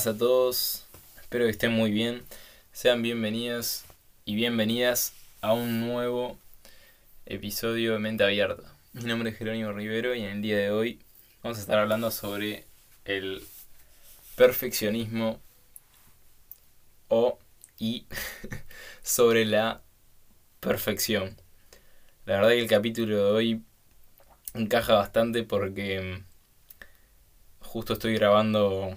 Buenas a todos, espero que estén muy bien. Sean bienvenidos y bienvenidas a un nuevo episodio de Mente Abierta. Mi nombre es Jerónimo Rivero y en el día de hoy vamos a estar hablando sobre el perfeccionismo o y sobre la perfección. La verdad que el capítulo de hoy encaja bastante porque justo estoy grabando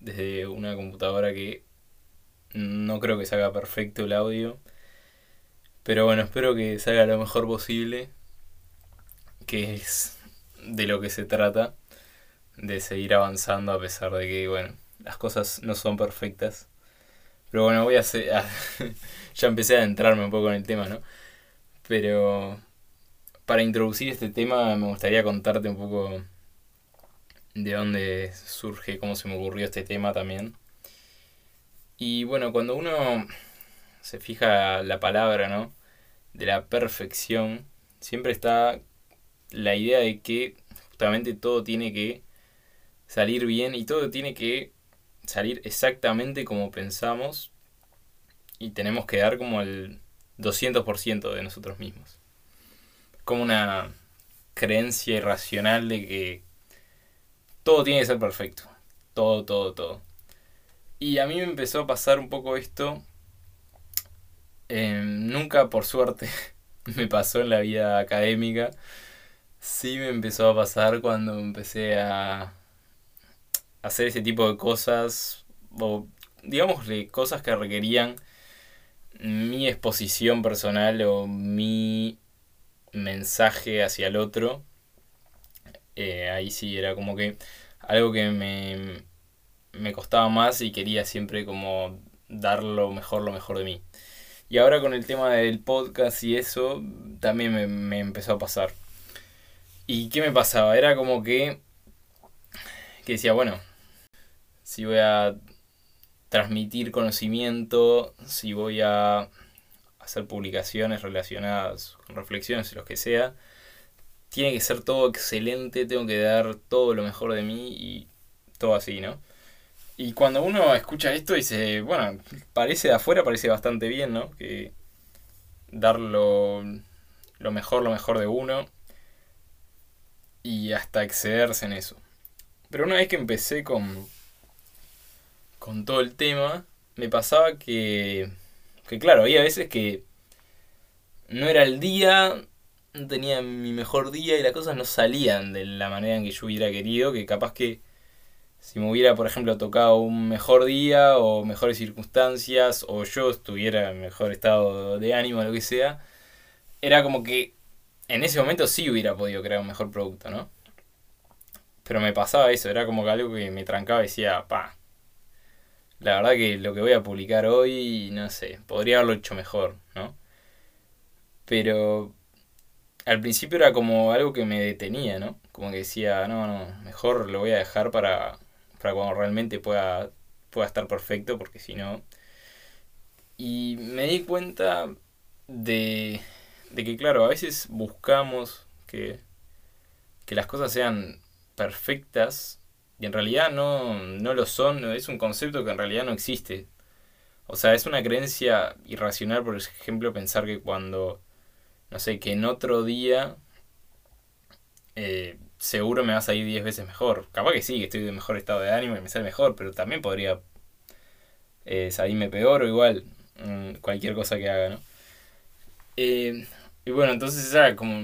desde una computadora que no creo que salga perfecto el audio. Pero bueno, espero que salga lo mejor posible. Que es de lo que se trata. De seguir avanzando a pesar de que, bueno, las cosas no son perfectas. Pero bueno, voy a hacer... ya empecé a adentrarme un poco en el tema, ¿no? Pero para introducir este tema me gustaría contarte un poco de dónde surge, cómo se me ocurrió este tema también. Y bueno, cuando uno se fija la palabra, ¿no? De la perfección, siempre está la idea de que justamente todo tiene que salir bien y todo tiene que salir exactamente como pensamos y tenemos que dar como el 200% de nosotros mismos. Como una creencia irracional de que todo tiene que ser perfecto. Todo, todo, todo. Y a mí me empezó a pasar un poco esto. Em, nunca, por suerte, me pasó en la vida académica. Sí me empezó a pasar cuando empecé a hacer ese tipo de cosas. O digamos cosas que requerían mi exposición personal o mi mensaje hacia el otro eh, ahí sí era como que algo que me, me costaba más y quería siempre como dar lo mejor, lo mejor de mí. Y ahora con el tema del podcast y eso, también me, me empezó a pasar. ¿Y qué me pasaba? Era como que, que decía, bueno, si voy a transmitir conocimiento, si voy a hacer publicaciones relacionadas con reflexiones, lo que sea, tiene que ser todo excelente, tengo que dar todo lo mejor de mí y todo así, ¿no? Y cuando uno escucha esto dice, bueno, parece de afuera, parece bastante bien, ¿no? Que dar lo, mejor, lo mejor de uno y hasta excederse en eso. Pero una vez que empecé con, con todo el tema, me pasaba que, que, claro, había veces que no era el día, tenía mi mejor día y las cosas no salían de la manera en que yo hubiera querido, que capaz que si me hubiera, por ejemplo, tocado un mejor día o mejores circunstancias o yo estuviera en mejor estado de ánimo lo que sea, era como que en ese momento sí hubiera podido crear un mejor producto, ¿no? Pero me pasaba eso, era como que algo que me trancaba y decía, pa, la verdad que lo que voy a publicar hoy, no sé, podría haberlo hecho mejor, ¿no? Pero al principio era como algo que me detenía, ¿no? Como que decía, no, no, mejor lo voy a dejar para, para cuando realmente pueda, pueda estar perfecto, porque si no... Y me di cuenta de, de que, claro, a veces buscamos que, que las cosas sean perfectas y en realidad no, no lo son, es un concepto que en realidad no existe. O sea, es una creencia irracional, por ejemplo, pensar que cuando no sé, que en otro día eh, seguro me va a salir 10 veces mejor. Capaz que sí, que estoy de mejor estado de ánimo y me sale mejor, pero también podría eh, salirme peor o igual mm, cualquier cosa que haga, ¿no? Eh, y bueno, entonces esa era como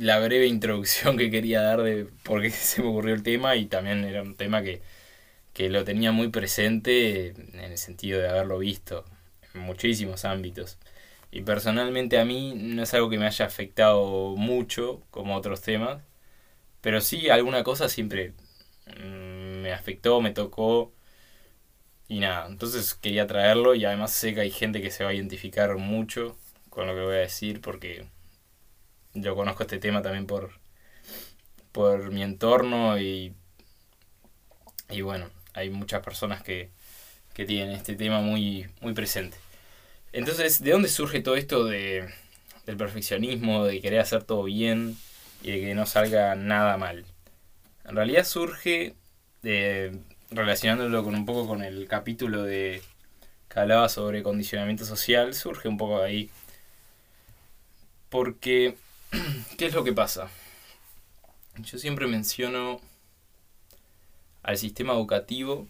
la breve introducción que quería dar de por qué se me ocurrió el tema y también era un tema que, que lo tenía muy presente en el sentido de haberlo visto en muchísimos ámbitos. Y personalmente a mí no es algo que me haya afectado mucho como otros temas, pero sí alguna cosa siempre mm, me afectó, me tocó y nada. Entonces quería traerlo y además sé que hay gente que se va a identificar mucho con lo que voy a decir porque yo conozco este tema también por, por mi entorno y, y bueno, hay muchas personas que, que tienen este tema muy, muy presente. Entonces, ¿de dónde surge todo esto de, del perfeccionismo, de querer hacer todo bien y de que no salga nada mal? En realidad surge de, relacionándolo con un poco con el capítulo de que hablaba sobre condicionamiento social, surge un poco de ahí. Porque, ¿qué es lo que pasa? Yo siempre menciono al sistema educativo,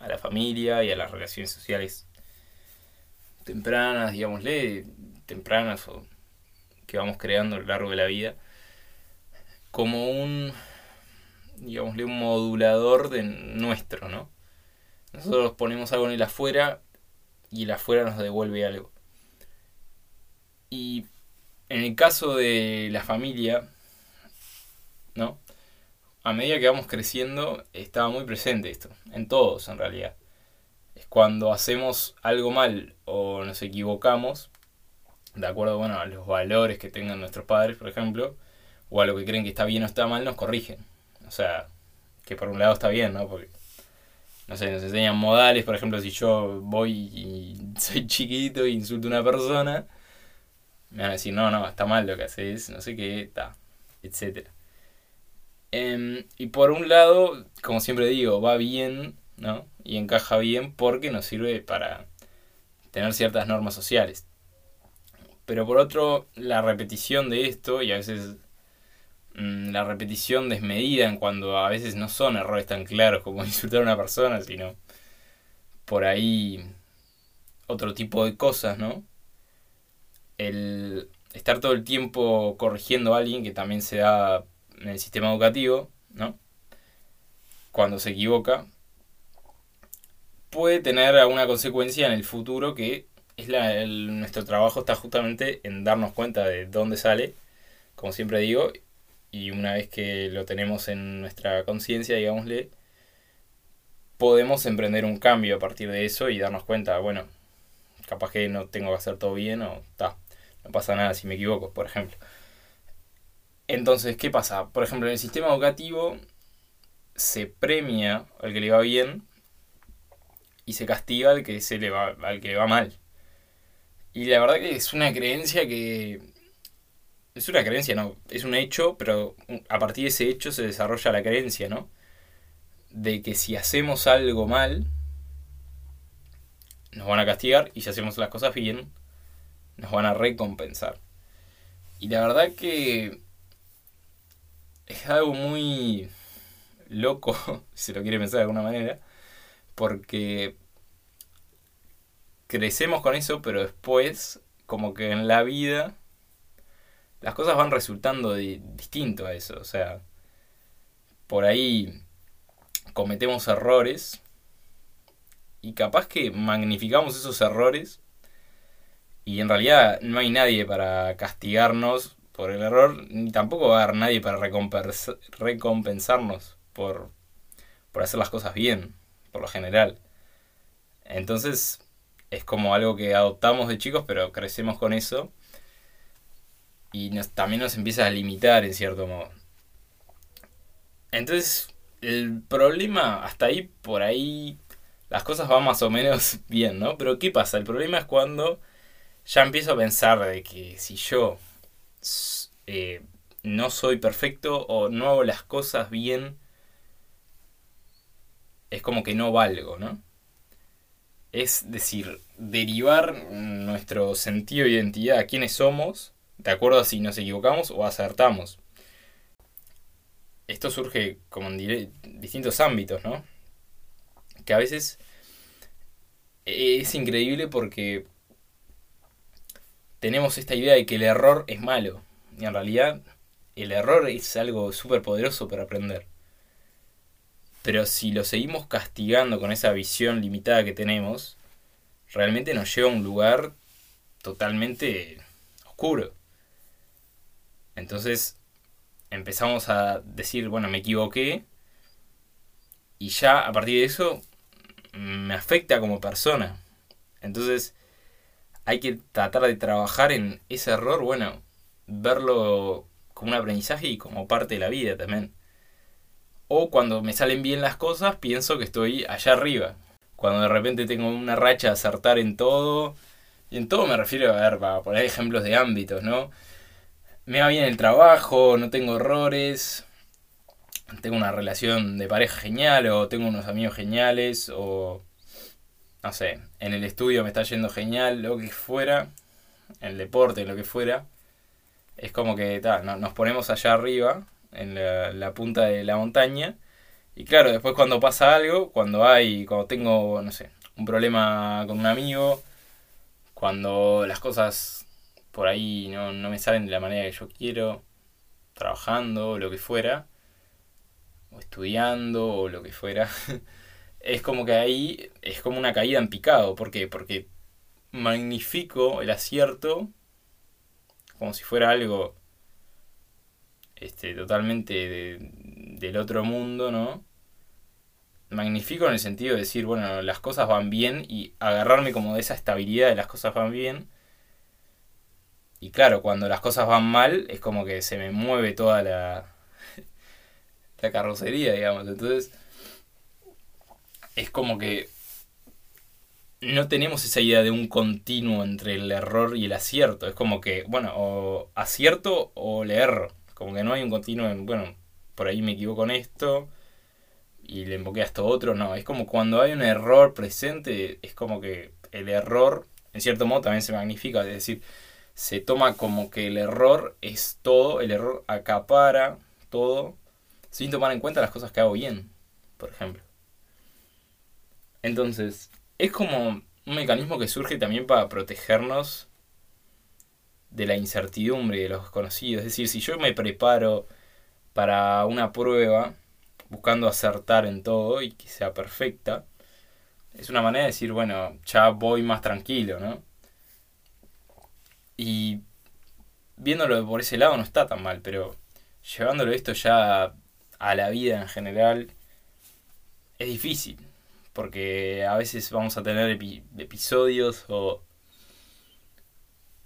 a la familia y a las relaciones sociales tempranas, digámosle, tempranas o que vamos creando a lo largo de la vida, como un, digámosle, un modulador de nuestro, ¿no? Nosotros ponemos algo en el afuera y el afuera nos devuelve algo. Y en el caso de la familia, ¿no? A medida que vamos creciendo, estaba muy presente esto, en todos en realidad. Cuando hacemos algo mal o nos equivocamos, de acuerdo bueno, a los valores que tengan nuestros padres, por ejemplo, o a lo que creen que está bien o está mal, nos corrigen. O sea, que por un lado está bien, ¿no? Porque, no sé, nos enseñan modales, por ejemplo, si yo voy y soy chiquito e insulto a una persona, me van a decir, no, no, está mal lo que haces, no sé qué, está, etc. Em, y por un lado, como siempre digo, va bien, ¿no? Y encaja bien porque nos sirve para tener ciertas normas sociales. Pero por otro, la repetición de esto, y a veces mm, la repetición desmedida en cuando a veces no son errores tan claros como insultar a una persona, sino por ahí otro tipo de cosas, ¿no? El estar todo el tiempo corrigiendo a alguien que también se da en el sistema educativo, ¿no? Cuando se equivoca, puede tener alguna consecuencia en el futuro que es nuestro trabajo está justamente en darnos cuenta de dónde sale, como siempre digo, y una vez que lo tenemos en nuestra conciencia, digámosle, podemos emprender un cambio a partir de eso y darnos cuenta, bueno, capaz que no tengo que hacer todo bien o está, no pasa nada si me equivoco, por ejemplo. Entonces, ¿qué pasa? Por ejemplo, en el sistema educativo se premia al que le va bien y se castiga al que se le va, al que le va mal. Y la verdad que es una creencia que. Es una creencia, no. Es un hecho, pero a partir de ese hecho se desarrolla la creencia, ¿no? De que si hacemos algo mal, nos van a castigar y si hacemos las cosas bien, nos van a recompensar. Y la verdad que es algo muy loco, si lo quiere pensar de alguna manera, porque crecemos con eso, pero después, como que en la vida, las cosas van resultando distinto a eso. O sea, por ahí cometemos errores y capaz que magnificamos esos errores y en realidad no hay nadie para castigarnos por el error, ni tampoco va a haber nadie para recompensarnos por, por hacer las cosas bien, por lo general. Entonces, es como algo que adoptamos de chicos, pero crecemos con eso. Y también nos empieza a limitar en cierto modo. Entonces, el problema, hasta ahí, por ahí, las cosas van más o menos bien, ¿no? Pero ¿qué pasa? El problema es cuando ya empiezo a pensar de que si yo eh, no soy perfecto o no hago las cosas bien, es como que no valgo, ¿no? Es decir, derivar nuestro sentido de identidad a quiénes somos, de acuerdo a si nos equivocamos o acertamos. Esto surge como en distintos ámbitos, ¿no? Que a veces es increíble porque tenemos esta idea de que el error es malo. Y en realidad el error es algo súper poderoso para aprender. Pero si lo seguimos castigando con esa visión limitada que tenemos, realmente nos lleva a un lugar totalmente oscuro. Entonces empezamos a decir, bueno, me equivoqué. Y ya a partir de eso me afecta como persona. Entonces hay que tratar de trabajar en ese error, bueno, verlo como un aprendizaje y como parte de la vida también. O cuando me salen bien las cosas, pienso que estoy allá arriba. Cuando de repente tengo una racha de acertar en todo. Y en todo me refiero a ver, para poner ejemplos de ámbitos, ¿no? Me va bien el trabajo, no tengo errores. tengo una relación de pareja genial o tengo unos amigos geniales o no sé, en el estudio me está yendo genial, lo que fuera, en el deporte, lo que fuera, es como que nos ponemos allá arriba, en la, punta de la montaña, y claro, después cuando pasa algo, cuando hay, cuando tengo, no sé, un problema con un amigo, cuando las cosas por ahí no, no me salen de la manera que yo quiero, trabajando lo que fuera, o estudiando o lo que fuera, es como que ahí es como una caída en picado. ¿Por qué? Porque magnifico el acierto como si fuera algo este, totalmente del otro mundo, ¿no? Magnifico en el sentido de decir, bueno, las cosas van bien y agarrarme como de esa estabilidad de las cosas van bien. Y claro, cuando las cosas van mal, es como que se me mueve toda la, la carrocería, digamos. Entonces, es como que no tenemos esa idea de un continuo entre el error y el acierto. Es como que, bueno, o acierto o le. Como que no hay un continuo en, bueno, por ahí me equivoco en esto y le emboqué a esto otro. No, es como cuando hay un error presente, es como que el error, en cierto modo, también se magnifica. Es decir, se toma como que el error es todo, el error acapara todo, sin tomar en cuenta las cosas que hago bien, por ejemplo. Entonces, es como un mecanismo que surge también para protegernos de la incertidumbre de los conocidos. Es decir, si yo me preparo para una prueba, buscando acertar en todo y que sea perfecta, es una manera de decir, bueno, ya voy más tranquilo, ¿no? Y viéndolo por ese lado no está tan mal, pero llevándolo esto ya a la vida en general, es difícil porque a veces vamos a tener episodios o,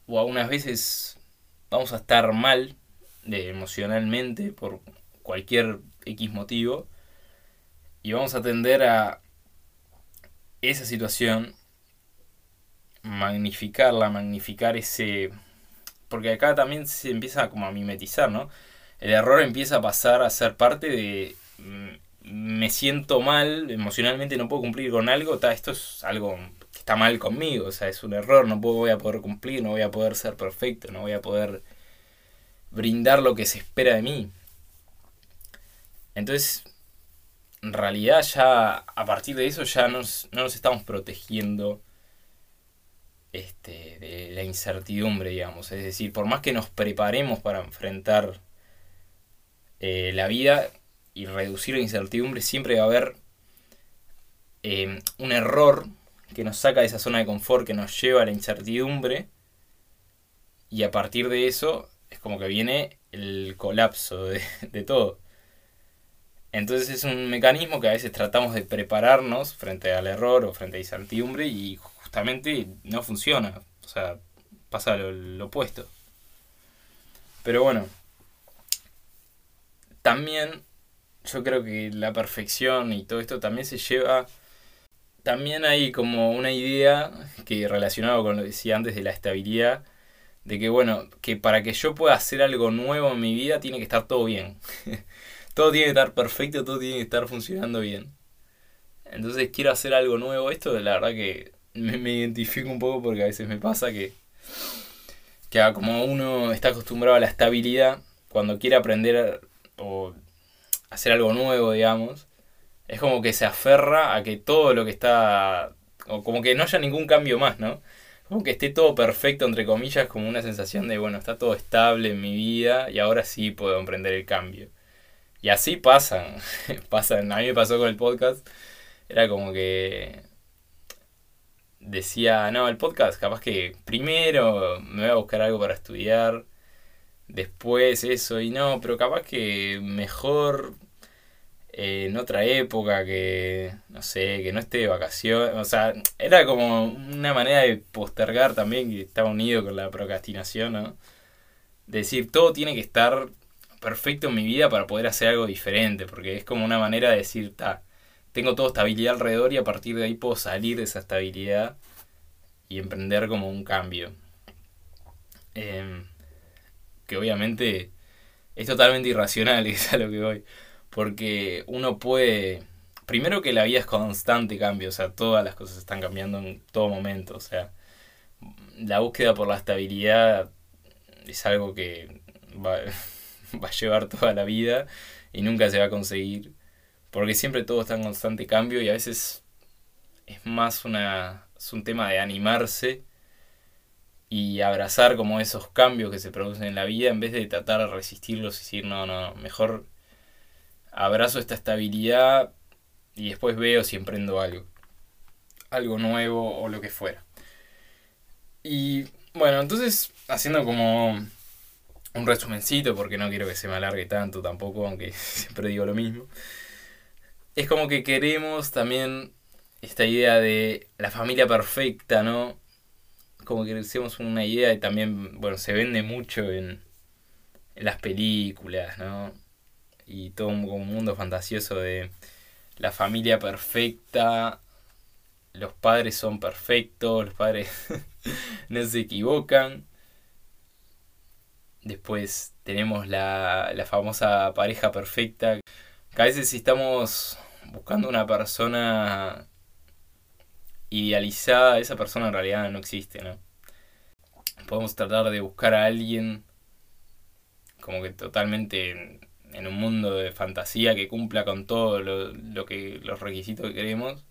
o algunas veces vamos a estar mal de, emocionalmente por cualquier X motivo y vamos a tender a esa situación magnificarla, magnificar ese... Porque acá también se empieza como a mimetizar, ¿no? El error empieza a pasar a ser parte de mm, me siento mal, emocionalmente no puedo cumplir con algo, esto es algo está mal conmigo, o sea, es un error, no puedo, voy a poder cumplir, no voy a poder ser perfecto, no voy a poder brindar lo que se espera de mí. Entonces, en realidad ya a partir de eso ya nos, no nos estamos protegiendo este, de la incertidumbre, digamos. Es decir, por más que nos preparemos para enfrentar eh, la vida, y reducir la incertidumbre, siempre va a haber eh, un error que nos saca de esa zona de confort, que nos lleva a la incertidumbre. Y a partir de eso es como que viene el colapso de, de todo. Entonces es un mecanismo que a veces tratamos de prepararnos frente al error o frente a incertidumbre y justamente no funciona. O sea, pasa lo opuesto. Pero bueno, también yo creo que la perfección y todo esto también se lleva... También hay como una idea que relacionado con lo que decía antes de la estabilidad, de que bueno, que para que yo pueda hacer algo nuevo en mi vida tiene que estar todo bien. todo tiene que estar perfecto, todo tiene que estar funcionando bien. Entonces quiero hacer algo nuevo. Esto la verdad que me, me identifico un poco porque a veces me pasa que, que como uno está acostumbrado a la estabilidad, cuando quiere aprender o hacer algo nuevo, digamos, es como que se aferra a que todo lo que está, o como que no haya ningún cambio más, ¿no? Como que esté todo perfecto, entre comillas, como una sensación de, bueno, está todo estable en mi vida y ahora sí puedo emprender el cambio. Y así pasan, pasan, a mí me pasó con el podcast, era como que decía, no, el podcast, capaz que primero me voy a buscar algo para estudiar, después eso y no, pero capaz que mejor en otra época que, no sé, que no esté de vacaciones, o sea, era como una manera de postergar también que estaba unido con la procrastinación, ¿no? De decir, todo tiene que estar perfecto en mi vida para poder hacer algo diferente, porque es como una manera de decir, ta, tengo toda estabilidad alrededor y a partir de ahí puedo salir de esa estabilidad y emprender como un cambio. Eh, que obviamente es totalmente irracional, es a lo que voy. Porque uno puede... Primero que la vida es constante cambio, o sea, todas las cosas están cambiando en todo momento, o sea, la búsqueda por la estabilidad es algo que va, va a llevar toda la vida y nunca se va a conseguir, porque siempre todo está en constante cambio y a veces es más una, es un tema de animarse y abrazar como esos cambios que se producen en la vida en vez de tratar de resistirlos y decir, no, no, mejor abrazo esta estabilidad y después veo si emprendo algo, algo nuevo o lo que fuera. Y bueno, entonces haciendo como un resumencito, porque no quiero que se me alargue tanto tampoco, aunque siempre digo lo mismo. Es como que queremos también esta idea de la familia perfecta, ¿no? Como que hacemos una idea y también, bueno, se vende mucho en, en las películas, ¿no? Y todo un, un mundo fantasioso de la familia perfecta, los padres son perfectos, los padres no se equivocan. Después tenemos la, la famosa pareja perfecta. Que a veces si estamos buscando una persona idealizada, esa persona en realidad no existe, ¿no? Podemos tratar de buscar a alguien como que totalmente en, un mundo de fantasía que cumpla con todo lo, lo, que los requisitos que queremos.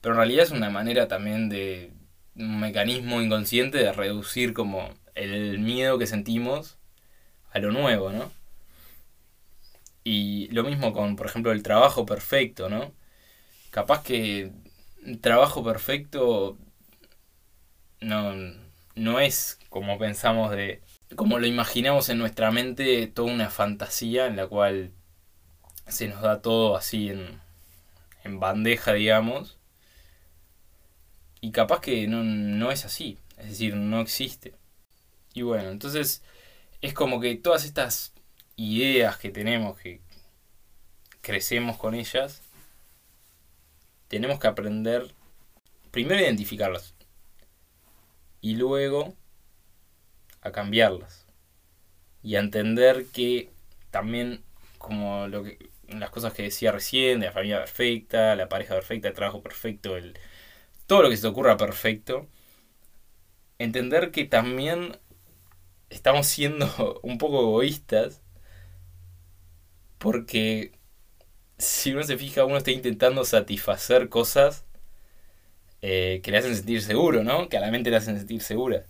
Pero en realidad es una manera también de un mecanismo inconsciente de reducir como el miedo que sentimos a lo nuevo, ¿no? Y lo mismo con, por ejemplo, el trabajo perfecto, ¿no? Capaz que trabajo perfecto no, no es como pensamos de. Como lo imaginamos en nuestra mente, toda una fantasía en la cual se nos da todo así en, en bandeja, digamos. Y capaz que no, no es así, es decir, no existe. Y bueno, entonces es como que todas estas ideas que tenemos, que crecemos con ellas, tenemos que aprender primero a identificarlas y luego a cambiarlas y a entender que también como lo que las cosas que decía recién de la familia perfecta, la pareja perfecta, el trabajo perfecto, el todo lo que se te ocurra perfecto, entender que también estamos siendo un poco egoístas porque si uno se fija, uno está intentando satisfacer cosas eh, que le hacen sentir seguro, ¿no? Que a la mente le hacen sentir segura.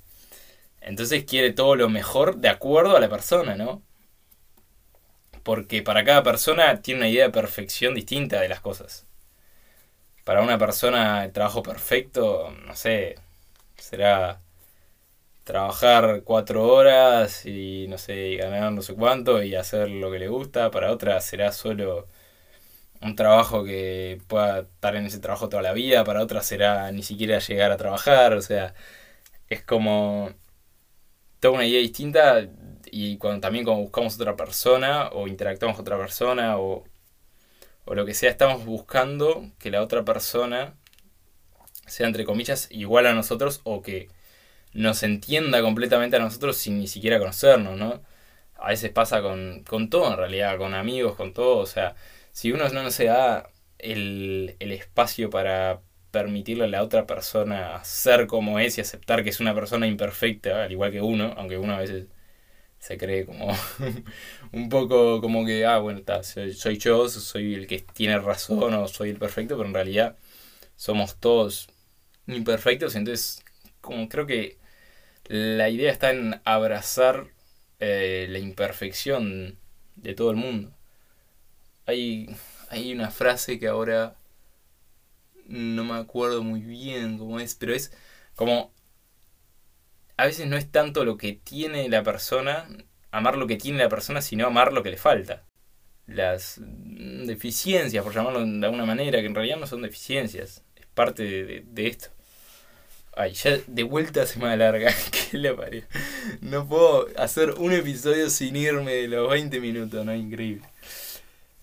Entonces quiere todo lo mejor de acuerdo a la persona, ¿no? Porque para cada persona tiene una idea de perfección distinta de las cosas. Para una persona el trabajo perfecto, no sé, será trabajar cuatro horas y no sé, ganar no sé cuánto y hacer lo que le gusta. Para otra será solo un trabajo que pueda estar en ese trabajo toda la vida, para otra será ni siquiera llegar a trabajar, o sea, es como toda una idea distinta y cuando también cuando buscamos otra persona o interactuamos con otra persona o, o lo que sea, estamos buscando que la otra persona sea entre comillas igual a nosotros o que nos entienda completamente a nosotros sin ni siquiera conocernos, ¿no? A veces pasa con, con todo en realidad, con amigos, con todo, o sea, si uno no se da el, el espacio para permitirle a la otra persona ser como es y aceptar que es una persona imperfecta, al igual que uno, aunque uno a veces se cree como un poco como que, ah, bueno, está, soy, yo, soy el que tiene razón o soy el perfecto, pero en realidad somos todos imperfectos, entonces como creo que la idea está en abrazar eh, la imperfección de todo el mundo. Hay, hay una frase que ahora no me acuerdo muy bien cómo es, pero es como a veces no es tanto lo que tiene la persona, amar lo que tiene la persona, sino amar lo que le falta. Las deficiencias, por llamarlo de alguna manera, que en realidad no son deficiencias, es parte de, esto. Ay, ya de vuelta se me alarga, ¿qué le parece? No puedo hacer un episodio sin irme de los 20 minutos, ¿no? Increíble.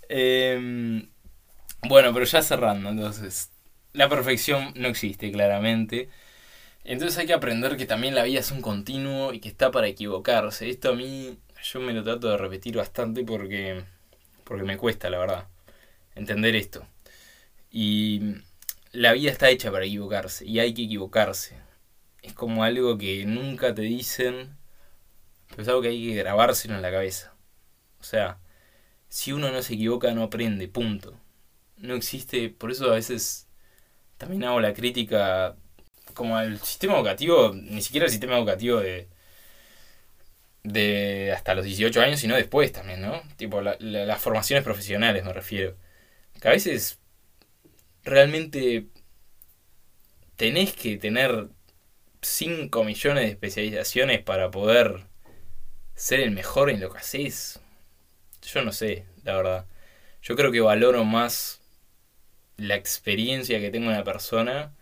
Em, bueno, pero ya cerrando, entonces. La perfección no existe, claramente. Entonces hay que aprender que también la vida es un continuo y que está para equivocarse. Esto a mí, yo me lo trato de repetir bastante porque, porque me cuesta, la verdad, entender esto. Y la vida está hecha para equivocarse y hay que equivocarse. Es como algo que nunca te dicen, pero es algo que hay que grabárselo en la cabeza. O sea, si uno no se equivoca no aprende, punto. No existe, por eso a veces también hago la crítica como al sistema educativo, ni siquiera el sistema educativo de, de hasta los 18 años, sino después también, ¿no? Tipo, las formaciones profesionales me refiero. Que a veces realmente tenés que tener 5 millones de especializaciones para poder ser el mejor en lo que haces. Yo no sé, la verdad. Yo creo que valoro más la experiencia que tengo una persona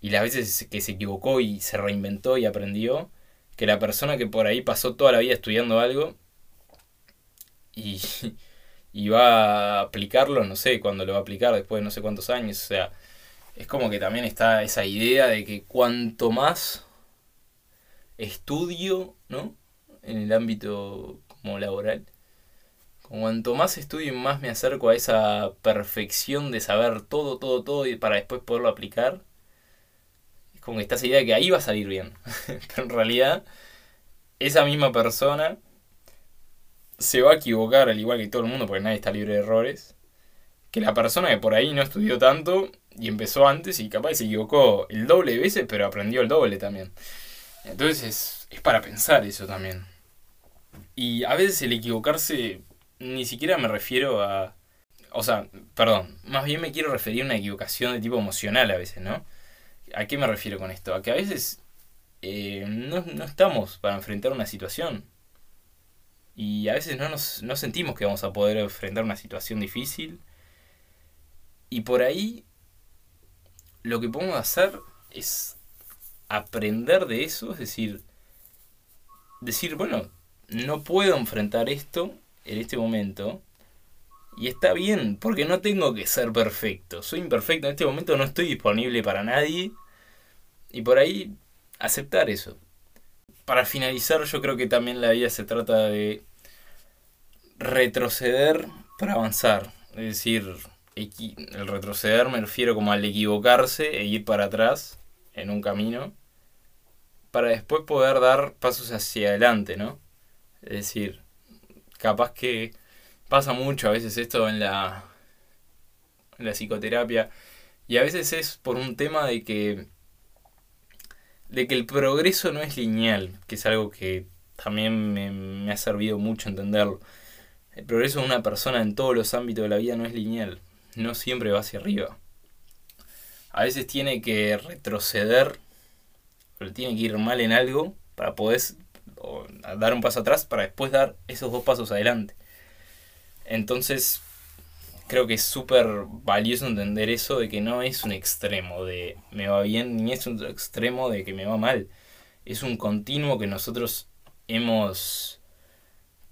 y las veces que se equivocó y se reinventó y aprendió, que la persona que por ahí pasó toda la vida estudiando algo y, y va a aplicarlo, no sé cuándo lo va a aplicar, después de no sé cuántos años, o sea, es como que también está esa idea de que cuanto más estudio, ¿no? En el ámbito como laboral, cuanto más estudio y más me acerco a esa perfección de saber todo, todo, todo y para después poderlo aplicar, es como que está esa idea de que ahí va a salir bien. Pero en realidad, esa misma persona se va a equivocar al igual que todo el mundo, porque nadie está libre de errores, que la persona que por ahí no estudió tanto y empezó antes y capaz se equivocó el doble de veces, pero aprendió el doble también. Entonces es, es para pensar eso también. Y a veces el equivocarse ni siquiera me refiero a... O sea, perdón, más bien me quiero referir a una equivocación de tipo emocional a veces, ¿no? ¿A qué me refiero con esto? A que a veces eh, no, no, estamos para enfrentar una situación. Y a veces no, nos, no sentimos que vamos a poder enfrentar una situación difícil. Y por ahí lo que podemos hacer es aprender de eso, es decir, decir, bueno, no puedo enfrentar esto, en este momento. Y está bien, porque no tengo que ser perfecto. Soy imperfecto, en este momento no estoy disponible para nadie. Y por ahí aceptar eso. Para finalizar, yo creo que también la vida se trata de retroceder para avanzar. Es decir, el retroceder me refiero como al equivocarse e ir para atrás en un camino para después poder dar pasos hacia adelante, ¿no? Es decir, capaz que pasa mucho a veces esto en la, en la psicoterapia y a veces es por un tema de que de que el progreso no es lineal, que es algo que también me, ha servido mucho entenderlo. El progreso de una persona en todos los ámbitos de la vida no es lineal, no siempre va hacia arriba. A veces tiene que retroceder, tiene que ir mal en algo para poder o dar un paso atrás para después dar esos dos pasos adelante. Entonces, creo que es súper valioso entender eso de que no es un extremo de me va bien, ni es un extremo de que me va mal. Es un continuo que nosotros hemos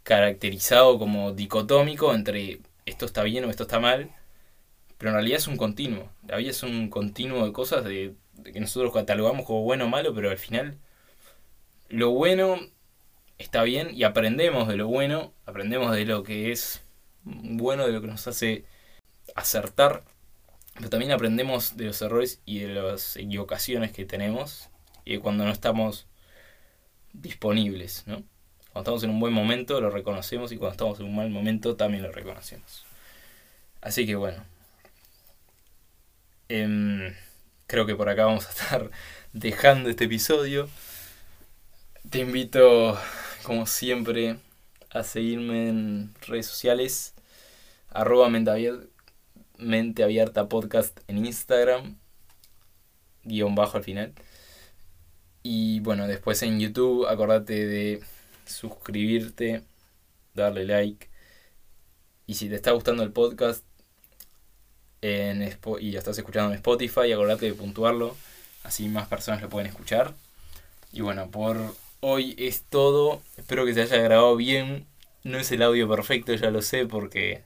caracterizado como dicotómico entre esto está bien o esto está mal, pero en realidad es un continuo. La vida es un continuo de cosas de que nosotros catalogamos como bueno o malo, pero al final lo bueno está bien y aprendemos de lo bueno, aprendemos de lo que es bueno, de lo que nos hace acertar, pero también aprendemos de los errores y de las equivocaciones que tenemos y cuando no estamos disponibles, ¿no? Cuando estamos en un buen momento lo reconocemos y cuando estamos en un mal momento también lo reconocemos. Así que bueno, em, creo que por acá vamos a estar dejando este episodio. Te invito como siempre, a seguirme en redes sociales. Arroba mente podcast en Instagram. Guión bajo al final. Y bueno, después en YouTube, acordate de suscribirte, darle like. Y si te está gustando el podcast en y lo estás escuchando en Spotify, acordate de puntuarlo. Así más personas lo pueden escuchar. Y bueno, por hoy es todo. Espero que se haya grabado bien. No es el audio perfecto, ya lo sé, porque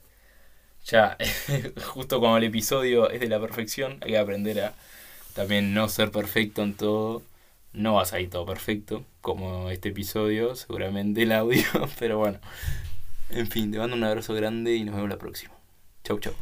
ya justo como el episodio es de la perfección, hay que aprender a también no ser perfecto en todo. No va a salir todo perfecto, como este episodio, seguramente el audio, pero bueno, En fin, te mando un abrazo grande y nos vemos la próxima. Chau, chau.